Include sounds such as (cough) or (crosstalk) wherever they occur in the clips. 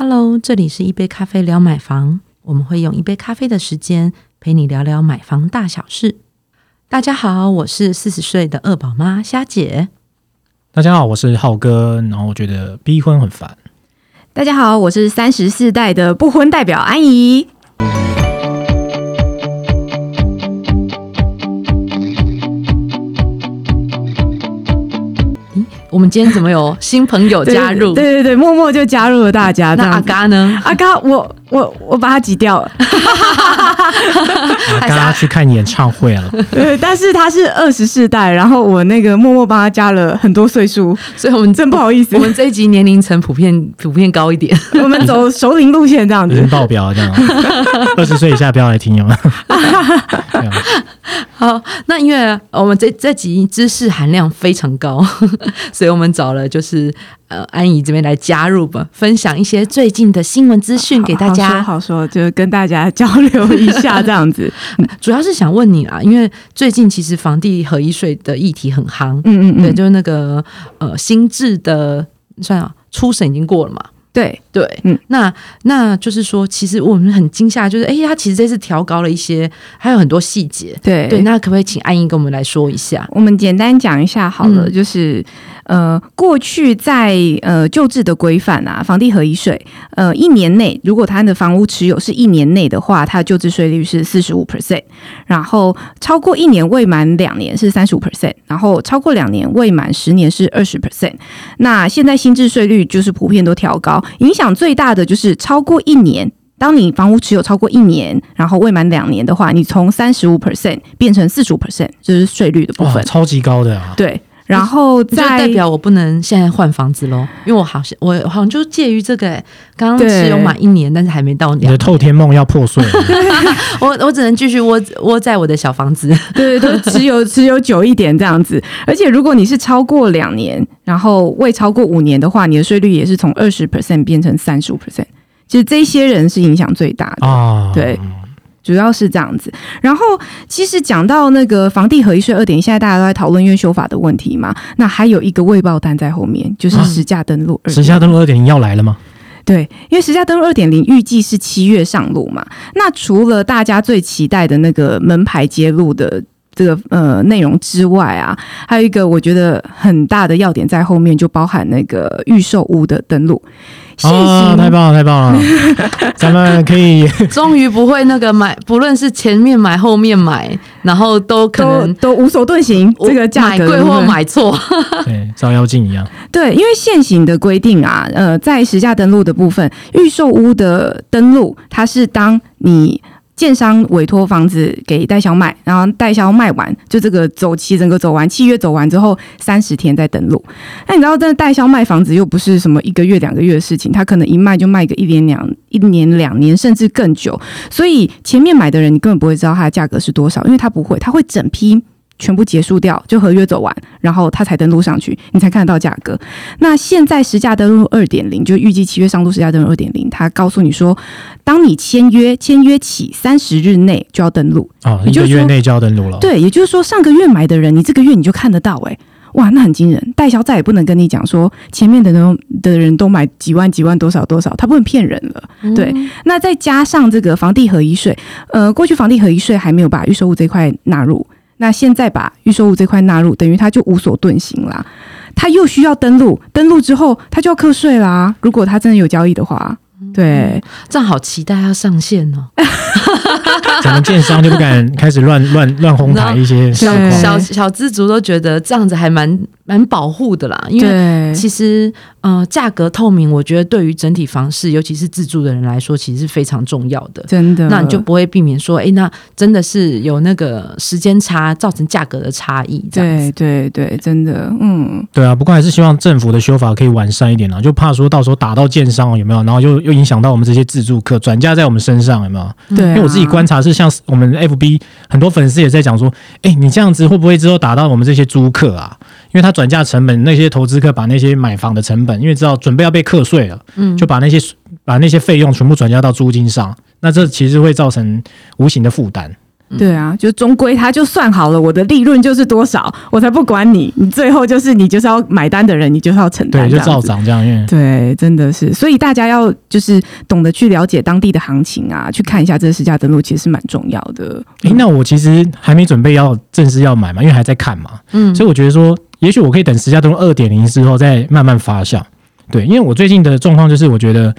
Hello，这里是一杯咖啡聊买房，我们会用一杯咖啡的时间陪你聊聊买房大小事。大家好，我是四十岁的二宝妈虾姐。大家好，我是浩哥。然后我觉得逼婚很烦。大家好，我是三十四代的不婚代表安怡。们今天怎么有新朋友加入？对对对，默默就加入了大家。那阿嘎呢？阿嘎，我我我把他挤掉了。(laughs) 阿嘎去看演唱会了。(laughs) 对，但是他是二十四代，然后我那个默默帮他加了很多岁数，所以我们真不好意思。我们这一集年龄层普遍普遍高一点，我们走 (laughs) 熟龄路线这样子。爆表这样，二十岁以下不要来听哦。好，那因为我们这这集知识含量非常高，所以我们找了就是呃安怡这边来加入吧，分享一些最近的新闻资讯给大家。好说，就跟大家交流一下这样子。(laughs) 主要是想问你啊，因为最近其实房地合一税的议题很夯，嗯嗯嗯，对，就是那个呃新制的算啊初审已经过了嘛。对对，嗯，那那就是说，其实我们很惊吓，就是哎，他其实这次调高了一些，还有很多细节。对对，那可不可以请安英跟我们来说一下？我们简单讲一下好了，就是。呃，过去在呃旧制的规范啊，房地合一税，呃，一年内如果他的房屋持有是一年内的话，它的旧制税率是四十五 percent，然后超过一年未满两年是三十五 percent，然后超过两年未满十年是二十 percent。那现在新制税率就是普遍都调高，影响最大的就是超过一年，当你房屋持有超过一年，然后未满两年的话，你从三十五 percent 变成四十五 percent，就是税率的部分，超级高的啊，对。然后再代表我不能现在换房子喽，因为我好像我好像就介于这个，刚刚持有满一年，但是还没到你的透天梦要破碎，(laughs) 我我只能继续窝窝在我的小房子，对对对，持有持有久一点这样子。而且如果你是超过两年，然后未超过五年的话，你的税率也是从二十 percent 变成三十五 percent。其实这些人是影响最大的啊，对。主要是这样子，然后其实讲到那个房地合一税二点，现在大家都在讨论因为修法的问题嘛，那还有一个未报单在后面，就是实价登录。实价登录二点零要来了吗？对，因为实价登录二点零预计是七月上路嘛。那除了大家最期待的那个门牌揭露的这个呃内容之外啊，还有一个我觉得很大的要点在后面，就包含那个预售屋的登录。啊！太棒了，太棒了！(laughs) 咱们可以终于不会那个买，不论是前面买、后面买，然后都可能都无所遁形。这个价格买贵或买错，(laughs) 对，照妖镜一样。对，因为现行的规定啊，呃，在实价登录的部分，预售屋的登录，它是当你。建商委托房子给代销卖，然后代销卖完，就这个周期整个走完，契约走完之后三十天再登录。那你知道，这代销卖房子又不是什么一个月两个月的事情，他可能一卖就卖个一年两一年两年甚至更久。所以前面买的人你根本不会知道它的价格是多少，因为他不会，他会整批。全部结束掉，就合约走完，然后他才登录上去，你才看得到价格。那现在实价登录二点零，就预计七月上路实价登录二点零，他告诉你说，当你签约签约起三十日内就要登录啊，一个月内就要登录了。对，也就是说上个月买的人，你这个月你就看得到，哎，哇，那很惊人。代销再也不能跟你讲说前面的人的人都买几万几万多少多少，他不能骗人了。对，那再加上这个房地合一税，呃，过去房地合一税还没有把预售物这块纳入。那现在把预售物这块纳入，等于他就无所遁形啦。他又需要登录，登录之后他就要课税啦。如果他真的有交易的话，对，这样好期待要上线哦。咱们建商就不敢开始乱乱乱哄抬一些小小小资族都觉得这样子还蛮蛮保护的啦，因为其实呃价格透明，我觉得对于整体房市，尤其是自住的人来说，其实是非常重要的。真的，那你就不会避免说，哎，那真的是有那个时间差造成价格的差异。对对对，真的，嗯，对啊。不过还是希望政府的修法可以完善一点啊，就怕说到时候打到建商有没有，然后又又影响到我们这些自住客转嫁在我们身上有没有？对，因为我自己观察是。像我们 FB 很多粉丝也在讲说，哎，你这样子会不会之后打到我们这些租客啊？因为他转嫁成本，那些投资客把那些买房的成本，因为知道准备要被课税了，嗯，就把那些把那些费用全部转嫁到租金上，那这其实会造成无形的负担。对啊，就终归他就算好了，我的利润就是多少，我才不管你，你最后就是你就是要买单的人，你就是要承担，对，就照涨这样。对，真的是，所以大家要就是懂得去了解当地的行情啊，去看一下这个实价登录，其实是蛮重要的。诶，那我其实还没准备要正式要买嘛，因为还在看嘛，嗯，所以我觉得说，也许我可以等实价登录二点零之后再慢慢发酵。对，因为我最近的状况就是，我觉得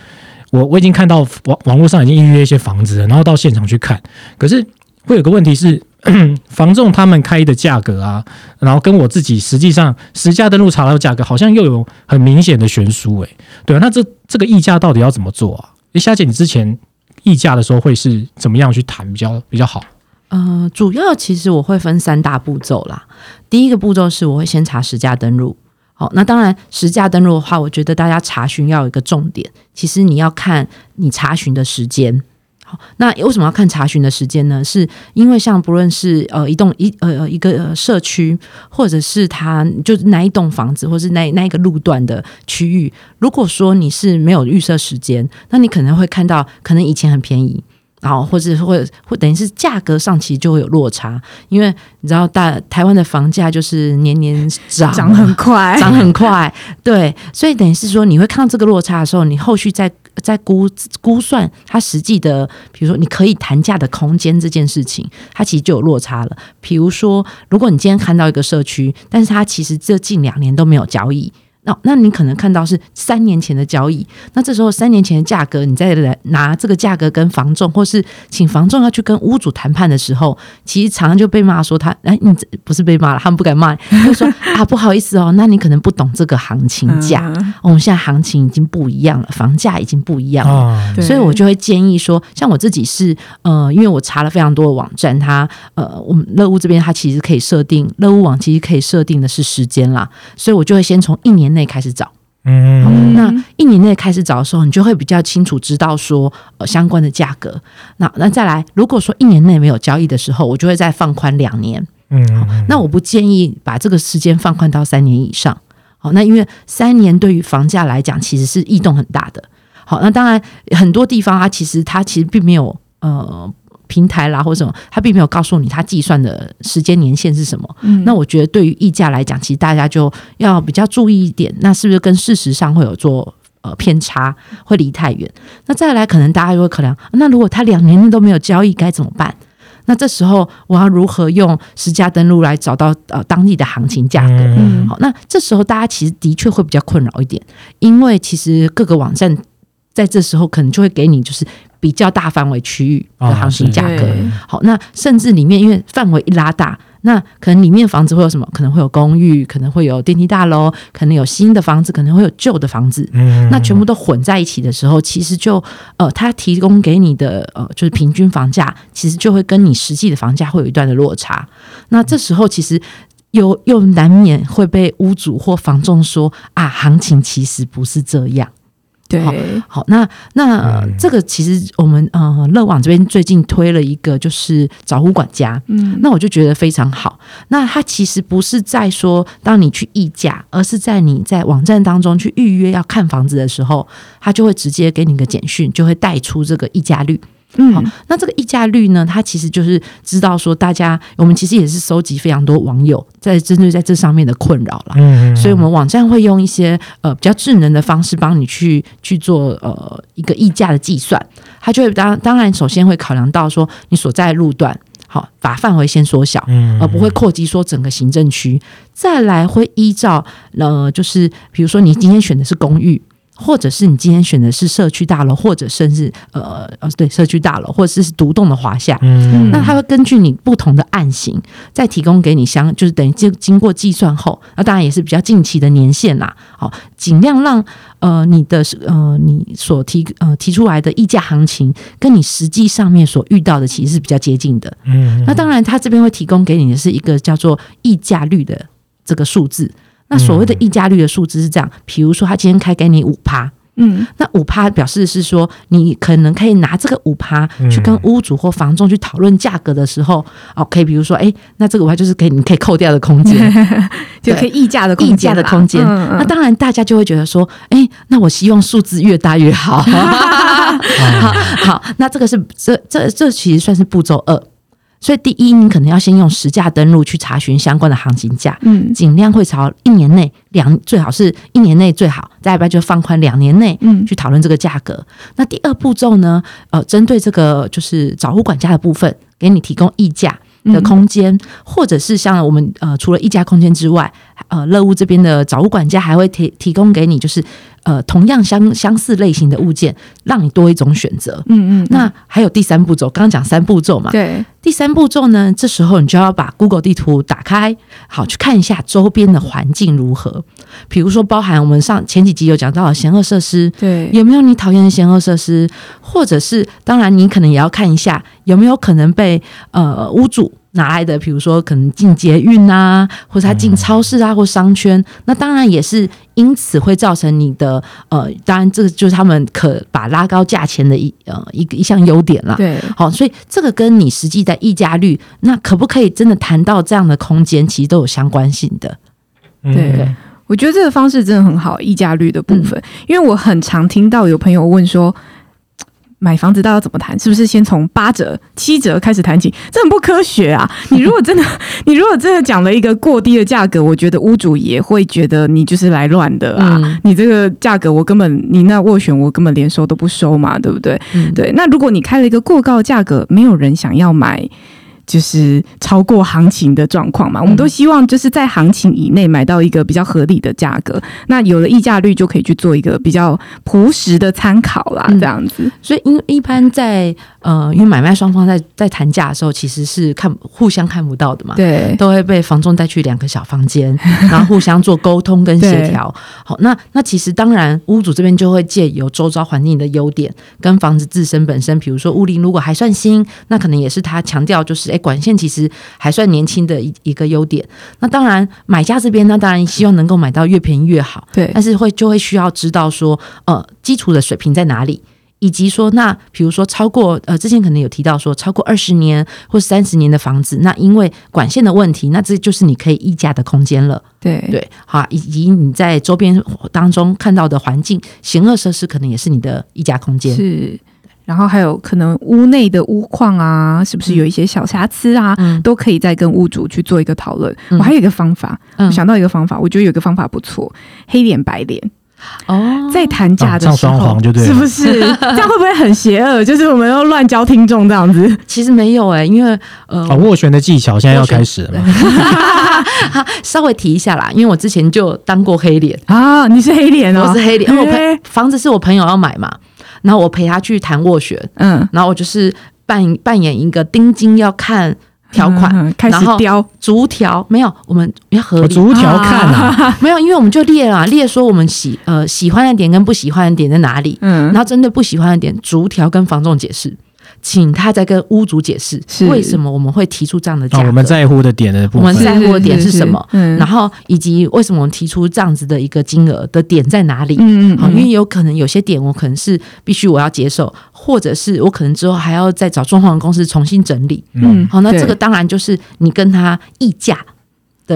我我已经看到网网络上已经预约一些房子了，然后到现场去看，可是。会有个问题是，(clears throat) 房仲他们开的价格啊，然后跟我自己实际上实价登录查到的价格，好像又有很明显的悬殊，诶，对啊，那这这个议价到底要怎么做啊？诶，夏姐，你之前议价的时候会是怎么样去谈比较比较好？呃，主要其实我会分三大步骤啦。第一个步骤是我会先查实价登录，好，那当然实价登录的话，我觉得大家查询要有一个重点，其实你要看你查询的时间。那为什么要看查询的时间呢？是因为像不论是呃一栋一呃一个社区，或者是它就是那一栋房子，或是那那一个路段的区域，如果说你是没有预设时间，那你可能会看到可能以前很便宜。然后，或者或或等于是价格上其实就会有落差，因为你知道大台湾的房价就是年年涨，涨很快，(laughs) 涨很快，对，所以等于是说你会看到这个落差的时候，你后续再再估估算它实际的，比如说你可以谈价的空间这件事情，它其实就有落差了。比如说，如果你今天看到一个社区，但是它其实这近两年都没有交易。那那你可能看到是三年前的交易，那这时候三年前的价格，你再来拿这个价格跟房仲，或是请房仲要去跟屋主谈判的时候，其实常常就被骂说他哎，你不是被骂了，他们不敢骂，就说 (laughs) 啊不好意思哦，那你可能不懂这个行情价，我们现在行情已经不一样了，房价已经不一样了，所以我就会建议说，像我自己是呃，因为我查了非常多的网站，它呃，我们乐屋这边它其实可以设定，乐屋网其实可以设定的是时间啦，所以我就会先从一年。内开始找，嗯，那一年内开始找的时候，你就会比较清楚知道说呃相关的价格。那那再来，如果说一年内没有交易的时候，我就会再放宽两年，嗯，那我不建议把这个时间放宽到三年以上。好，那因为三年对于房价来讲，其实是异动很大的。好，那当然很多地方它其实它其实并没有呃。平台啦，或者什么，他并没有告诉你他计算的时间年限是什么。那我觉得对于溢价来讲，其实大家就要比较注意一点，那是不是跟事实上会有做呃偏差，会离太远？那再来，可能大家就会考量，那如果他两年内都没有交易，该怎么办？那这时候我要如何用实价登录来找到呃当地的行情价格？好，那这时候大家其实的确会比较困扰一点，因为其实各个网站在这时候可能就会给你就是。比较大范围区域的行情价格，好，那甚至里面因为范围一拉大，那可能里面房子会有什么？可能会有公寓，可能会有电梯大楼，可能有新的房子，可能会有旧的房子。嗯，那全部都混在一起的时候，其实就呃，它提供给你的呃，就是平均房价，其实就会跟你实际的房价会有一段的落差。那这时候其实又又难免会被屋主或房仲说啊，行情其实不是这样。对，好，那那这个其实我们呃乐网这边最近推了一个就是找屋管家，嗯，那我就觉得非常好。那它其实不是在说当你去议价，而是在你在网站当中去预约要看房子的时候，它就会直接给你个简讯，就会带出这个议价率。嗯，好，那这个溢价率呢？它其实就是知道说，大家我们其实也是收集非常多网友在针对在这上面的困扰了。嗯，所以我们网站会用一些呃比较智能的方式帮你去去做呃一个溢价的计算。它就会当当然首先会考量到说你所在路段，好把范围先缩小，而不会扩及说整个行政区。再来会依照呃就是比如说你今天选的是公寓。或者是你今天选的是社区大楼，或者甚至呃呃对社区大楼，或者是独栋的华夏，嗯，那它会根据你不同的案型，再提供给你相，就是等于经经过计算后，那当然也是比较近期的年限啦，好，尽量让呃你的呃你所提呃提出来的溢价行情，跟你实际上面所遇到的其实是比较接近的，嗯，那当然它这边会提供给你的是一个叫做溢价率的这个数字。那所谓的溢价率的数字是这样，比如说他今天开给你五趴，嗯，那五趴表示是说你可能可以拿这个五趴去跟屋主或房仲去讨论价格的时候哦，可以比如说，哎，那这个五趴就是可以你可以扣掉的空间，(laughs) 就可以溢价的溢价的空间。那当然大家就会觉得说，哎，那我希望数字越大越好。(laughs) 好，好，那这个是这这这其实算是步骤二。所以第一，你可能要先用实价登录去查询相关的行情价，嗯尽量会朝一年内两最好是一年内最好，再不然就放宽两年内嗯去讨论这个价格。那第二步骤呢，呃，针对这个就是找物管家的部分，给你提供议价。的空间，或者是像我们呃，除了议价空间之外，呃，乐屋这边的找物管家还会提提供给你，就是呃，同样相相似类型的物件，让你多一种选择。嗯嗯，那还有第三步骤，刚刚讲三步骤嘛，对，第三步骤呢，这时候你就要把 Google 地图打开，好去看一下周边的环境如何。比如说，包含我们上前几集有讲到的险恶设施，对，有没有你讨厌的险恶设施，或者是当然你可能也要看一下有没有可能被呃屋主。拿来的，比如说可能进捷运啊，或者他进超市啊，或商圈，那当然也是因此会造成你的呃，当然这个就是他们可把拉高价钱的一呃一个一项优点啦。对，好，所以这个跟你实际的溢价率，那可不可以真的谈到这样的空间，其实都有相关性的。嗯对我觉得这个方式真的很好，溢价率的部分，因为我很常听到有朋友问说。买房子到底要怎么谈？是不是先从八折、七折开始谈起？这很不科学啊！(laughs) 你如果真的，你如果真的讲了一个过低的价格，我觉得屋主也会觉得你就是来乱的啊！嗯你这个价格，我根本你那斡旋，我根本连收都不收嘛，对不对？嗯，对，那如果你开了一个过高的价格，没有人想要买，就是超过行情的状况嘛。我们都希望就是在行情以内买到一个比较合理的价格。那有了溢价率，就可以去做一个比较朴实的参考啦，嗯这样子。所以因一般在呃，因为买卖双方在在谈价的时候，其实是看互相看不到的嘛。对，都会被房仲带去两个小房间，(laughs) 然后互相做沟通跟协调。好，那那其实当然，屋主这边就会借由周遭环境的优点，跟房子自身本身，比如说屋龄如果还算新，那可能也是他强调就是，哎，管线其实还算年轻的一一个优点。那当然，买家这边呢当然希望能够买到越便宜越好，对但是会就会需要知道说，呃，基础的水平在哪里。以及说，那比如说超过呃，之前可能有提到说超过二十年或三十年的房子，那因为管线的问题，那这就是你可以议价的空间了。对，对，好，以及你在周边当中看到的环境、险恶设施，可能也是你的议价空间。是。然后还有可能屋内的屋况啊，是不是有一些小瑕疵啊，嗯都可以再跟屋主去做一个讨论。嗯我还有一个方法，嗯我想到一个方法，我觉得有一个方法不错，黑脸白脸。哦，在谈价的时候，啊上双簧就对了是不是？(laughs) 这样会不会很邪恶？就是我们要乱教听众这样子。其实没有哎、因为呃，哦，斡旋的技巧现在要开始了嘛？(laughs) 稍微提一下啦，因为我之前就当过黑脸，啊，你是黑脸哦，我是黑脸，因为我嘿陪房子是我朋友要买嘛，然后我陪他去谈斡旋，嗯，然后我就是扮扮演一个丁金要看条款，嗯开始雕，逐条没有，我们要合逐条看啊，没有，因为我们就列了列说我们喜呃喜欢的点跟不喜欢的点在哪里，嗯。然，后针对不喜欢的点逐条跟房仲解释，请他再跟屋主解释为什么我们会提出这样的我们在乎的点的部分，我们在乎的点是什么？嗯然后以及为什么我们提出这样子的一个金额的点在哪里。嗯好，因为有可能有些点我可能是必须我要接受，或者是我可能之后还要再找装潢公司重新整理。嗯，好，那这个当然就是你跟他议价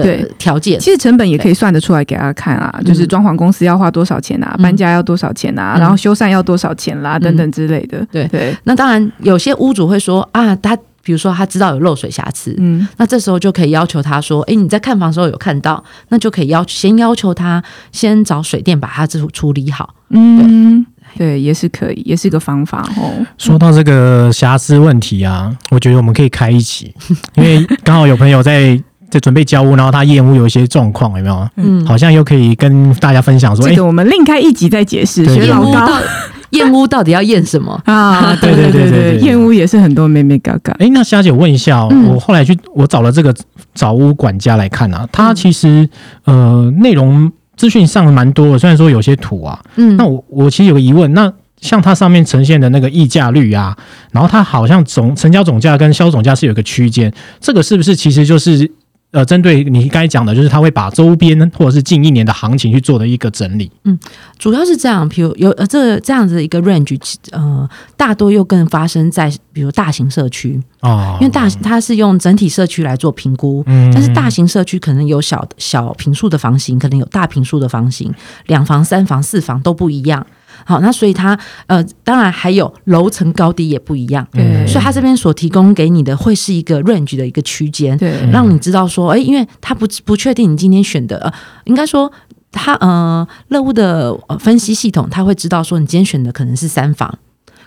的对。条件。其实成本也可以算得出来给他看啊，就是装潢公司要花多少钱啊，嗯。搬家要多少钱啊，嗯。然后修缮要多少钱啦，等等之类的。对。对，那当然，有些屋主会说啊，他比如说他知道有漏水瑕疵，嗯，那这时候就可以要求他说，诶，你在看房的时候有看到，那就可以要先要求他先找水电把它处处理好。嗯，对，也是可以，也是一个方法哦。说到这个瑕疵问题啊，我觉得我们可以开一期，因为刚好有朋友在在准备交屋，然后他厌屋有一些状况，有没有？嗯，好像又可以跟大家分享说，这个我们另开一集再解释。学老高，(laughs) 厌屋到底要验什么啊？对对对对，厌屋也是很多妹妹嘎嘎。哎，那虾姐问一下，我后来去我找了这个找屋管家来看啊，他其实呃内容资讯上蛮多的，虽然说有些土啊，嗯，那我我其实有个疑问，那。像它上面呈现的那个溢价率啊，然后它好像总成交总价跟销售总价是有一个区间，这个是不是其实就是呃针对你刚才讲的，就是他会把周边或者是近一年的行情去做的一个整理？嗯主要是这样，比如有呃这这样子的一个 range，呃，大多又更发生在比如大型社区，哦，因为大它是用整体社区来做评估，嗯但是大型社区可能有小小平数的房型，可能有大平数的房型，两房、三房、四房都不一样。好，那所以它呃，当然还有楼层高低也不一样，对所以它这边所提供给你的会是一个 range 的一个区间，对，让你知道说，哎，因为它不不确定你今天选的，呃，应该说。它呃，乐屋的呃分析系统，它会知道说你今天选的可能是三房，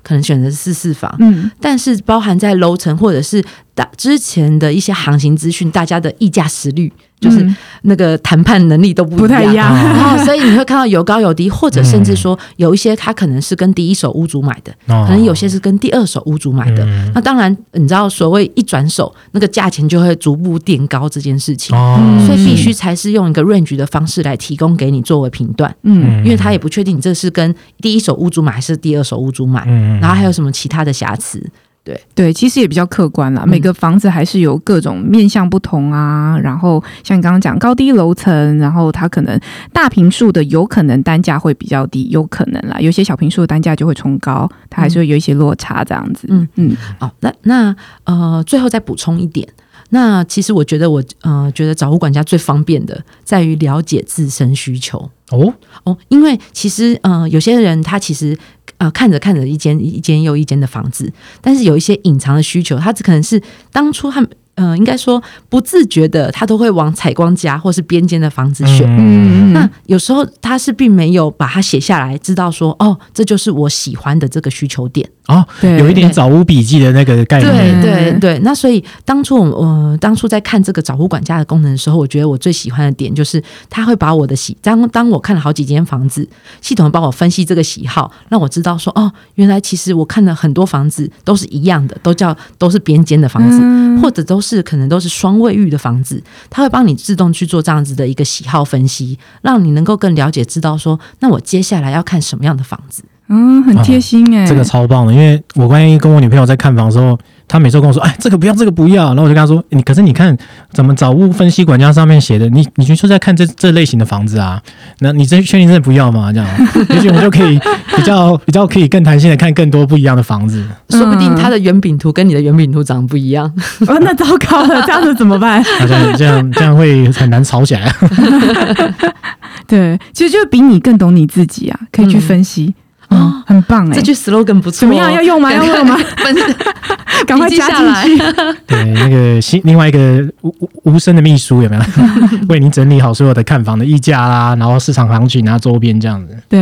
可能选的是四四房，嗯，但是包含在楼层或者是大之前的一些行情资讯，大家的议价实率，就是嗯。那个谈判能力都不不太一样。然后 (laughs) 所以你会看到有高有低，或者甚至说有一些他可能是跟第一手屋主买的，哦。可能有些是跟第二手屋主买的。嗯。那当然，你知道所谓一转手，那个价钱就会逐步垫高这件事情。哦，所以必须才是用一个 range 的方式来提供给你作为评断，嗯。因为他也不确定你这是跟第一手屋主买还是第二手屋主买，嗯。然后还有什么其他的瑕疵。对对，其实也比较客观啦。嗯每个房子还是有各种面向不同啊，然后像你刚刚讲高低楼层，然后它可能大平数的有可能单价会比较低，有可能啦。有些小平数的单价就会冲高，它还是会有一些落差这样子。嗯嗯哦，那那呃，最后再补充一点，那其实我觉得我呃觉得找物管家最方便的在于了解自身需求哦，哦，因为其实呃有些人他其实啊看着看着一间一间又一间的房子，但是有一些隐藏的需求，他只可能是当初他们呃应该说不自觉的，他都会往采光家或是边间的房子选。嗯那有时候他是并没有把它写下来，知道说哦，这就是我喜欢的这个需求点。哦，对，有一点找屋笔记的那个概念，对嗯对对，那所以当初我呃当初在看这个找屋管家的功能的时候，我觉得我最喜欢的点就是他会把我的喜当当我看了好几间房子，系统帮我分析这个喜好，让我知道说哦，原来其实我看了很多房子都是一样的，都叫都是边间的房子，嗯或者都是可能都是双卫浴的房子，它会帮你自动去做这样子的一个喜好分析，让你能够更了解知道说，那我接下来要看什么样的房子。嗯，很贴心哎、这个超棒的，因为我关于跟我女朋友在看房的时候，她每次跟我说：“哎，这个不要，这个不要。”然后我就跟他说：“你可是你看怎么找屋分析管家上面写的，你你就是在看这这类型的房子啊？那你这确定真的不要吗？这样，(laughs) 也许我们就可以比较比较可以更弹性的看更多不一样的房子。说不定他的圆饼图跟你的圆饼图长得不一样。(laughs) 哦，那糟糕了，这样子怎么办？(laughs) 那这样这样这样会很难吵起来。对，其实就比你更懂你自己啊，可以去分析。哦哦，很棒哎、这句 slogan 不错、怎么样？要用吗？要用吗？(laughs) (laughs) 赶快加下来进去。(laughs) 对，那个新另外一个无无无声的秘书有没有为您整理好所有的看房的议价啦，然后市场行情啊、周边这样子。对，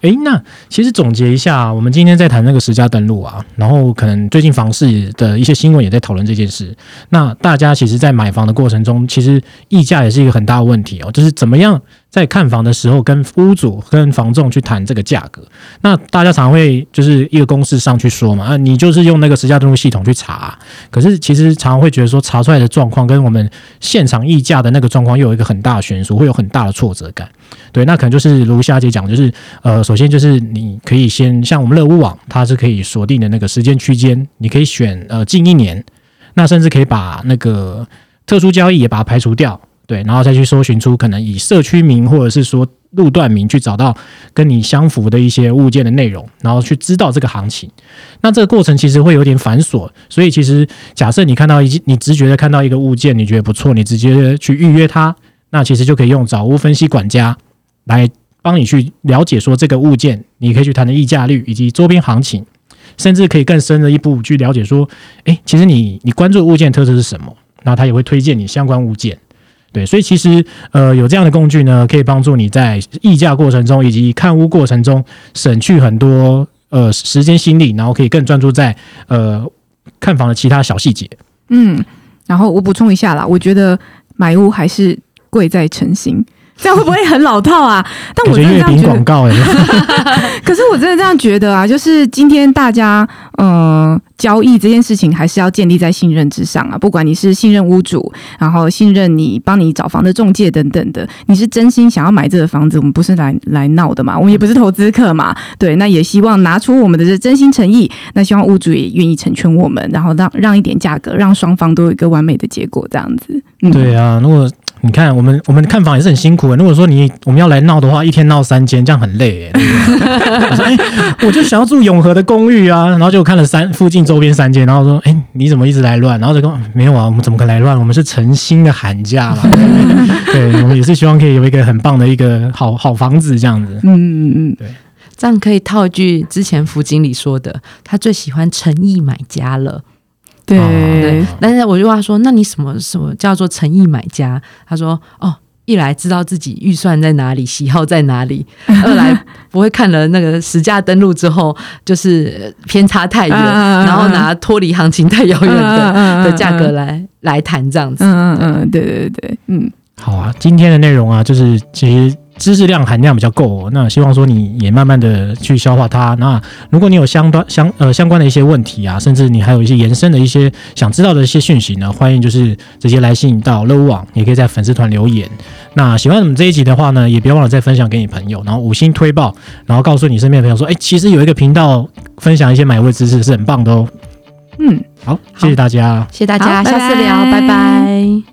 哎，那其实总结一下，我们今天在谈那个十家登录啊，然后可能最近房市的一些新闻也在讨论这件事。那大家其实，在买房的过程中，其实溢价也是一个很大的问题哦，就是怎么样在看房的时候跟屋主跟房仲去谈这个价格。那大家常会就是一个公式上去说嘛，啊，你就是用那个实价登录系统去查，可是其实常常会觉得说查出来的状况跟我们现场议价的那个状况又有一个很大的悬殊，会有很大的挫折感。对，那可能就是如夏姐讲，就是呃，首先就是你可以先像我们乐屋网，它是可以锁定的那个时间区间，你可以选呃近一年，那甚至可以把那个特殊交易也把它排除掉，对，然后再去搜寻出可能以社区名或者是说路段名去找到跟你相符的一些物件的内容，然后去知道这个行情。那这个过程其实会有点繁琐，所以其实假设你看到一你直觉的看到一个物件，你觉得不错，你直接去预约它，那其实就可以用找屋分析管家来帮你去了解说这个物件，你可以去谈的溢价率以及周边行情，甚至可以更深的一步去了解说，诶，其实你你关注物件特质是什么，然后他也会推荐你相关物件。对，所以其实呃有这样的工具呢，可以帮助你在议价过程中以及看屋过程中省去很多呃时间心力，然后可以更专注在呃看房的其他小细节。嗯，然后我补充一下啦，我觉得买屋还是贵在诚心。(laughs) 这样会不会很老套啊？但我觉月饼真的这样觉得广告哎、(laughs) 可是我真的这样觉得啊，就是今天大家呃交易这件事情还是要建立在信任之上啊。不管你是信任屋主，然后信任你帮你找房的中介等等的，你是真心想要买这个房子，我们不是来来闹的嘛，我们也不是投资客嘛。对，那也希望拿出我们的这真心诚意，那希望屋主也愿意成全我们，然后让让一点价格，让双方都有一个完美的结果，这样子。嗯，对啊，如果你看我们我们看房也是很辛苦的。如果说你我们要来闹的话，一天闹三间，这样很累哎、我就想要住永和的公寓啊，然后就看了三附近周边三间，然后说，哎、你怎么一直来乱？然后就跟我没有啊，我们怎么可能来乱？我们是诚心的喊价嘛。对，我们也是希望可以有一个很棒的一个好好房子这样子。嗯嗯嗯，对这样可以套一句之前福经理说的，他最喜欢诚意买家了。对。对，但是我就问他说：“那你什么什么叫做诚意买家？”他说：“哦，一来知道自己预算在哪里，喜好在哪里；(laughs) 二来不会看了那个实价登录之后，就是呃偏差太远，然后拿脱离行情太遥远的、的价格来来谈这样子。嗯嗯嗯，对对对，嗯，好啊，今天的内容啊，就是其实知识量含量比较够、哦，那希望说你也慢慢的去消化它。那如果你有相关相呃相关的一些问题啊，甚至你还有一些延伸的一些想知道的一些讯息呢，欢迎就是直接来信到乐屋网，也可以在粉丝团留言。那喜欢我们这一集的话呢，也别忘了再分享给你朋友，然后五星推爆，然后告诉你身边的朋友说，哎，其实有一个频道分享一些买位知识是很棒的哦。嗯。好，谢谢大家。谢谢大家，下次聊，拜拜拜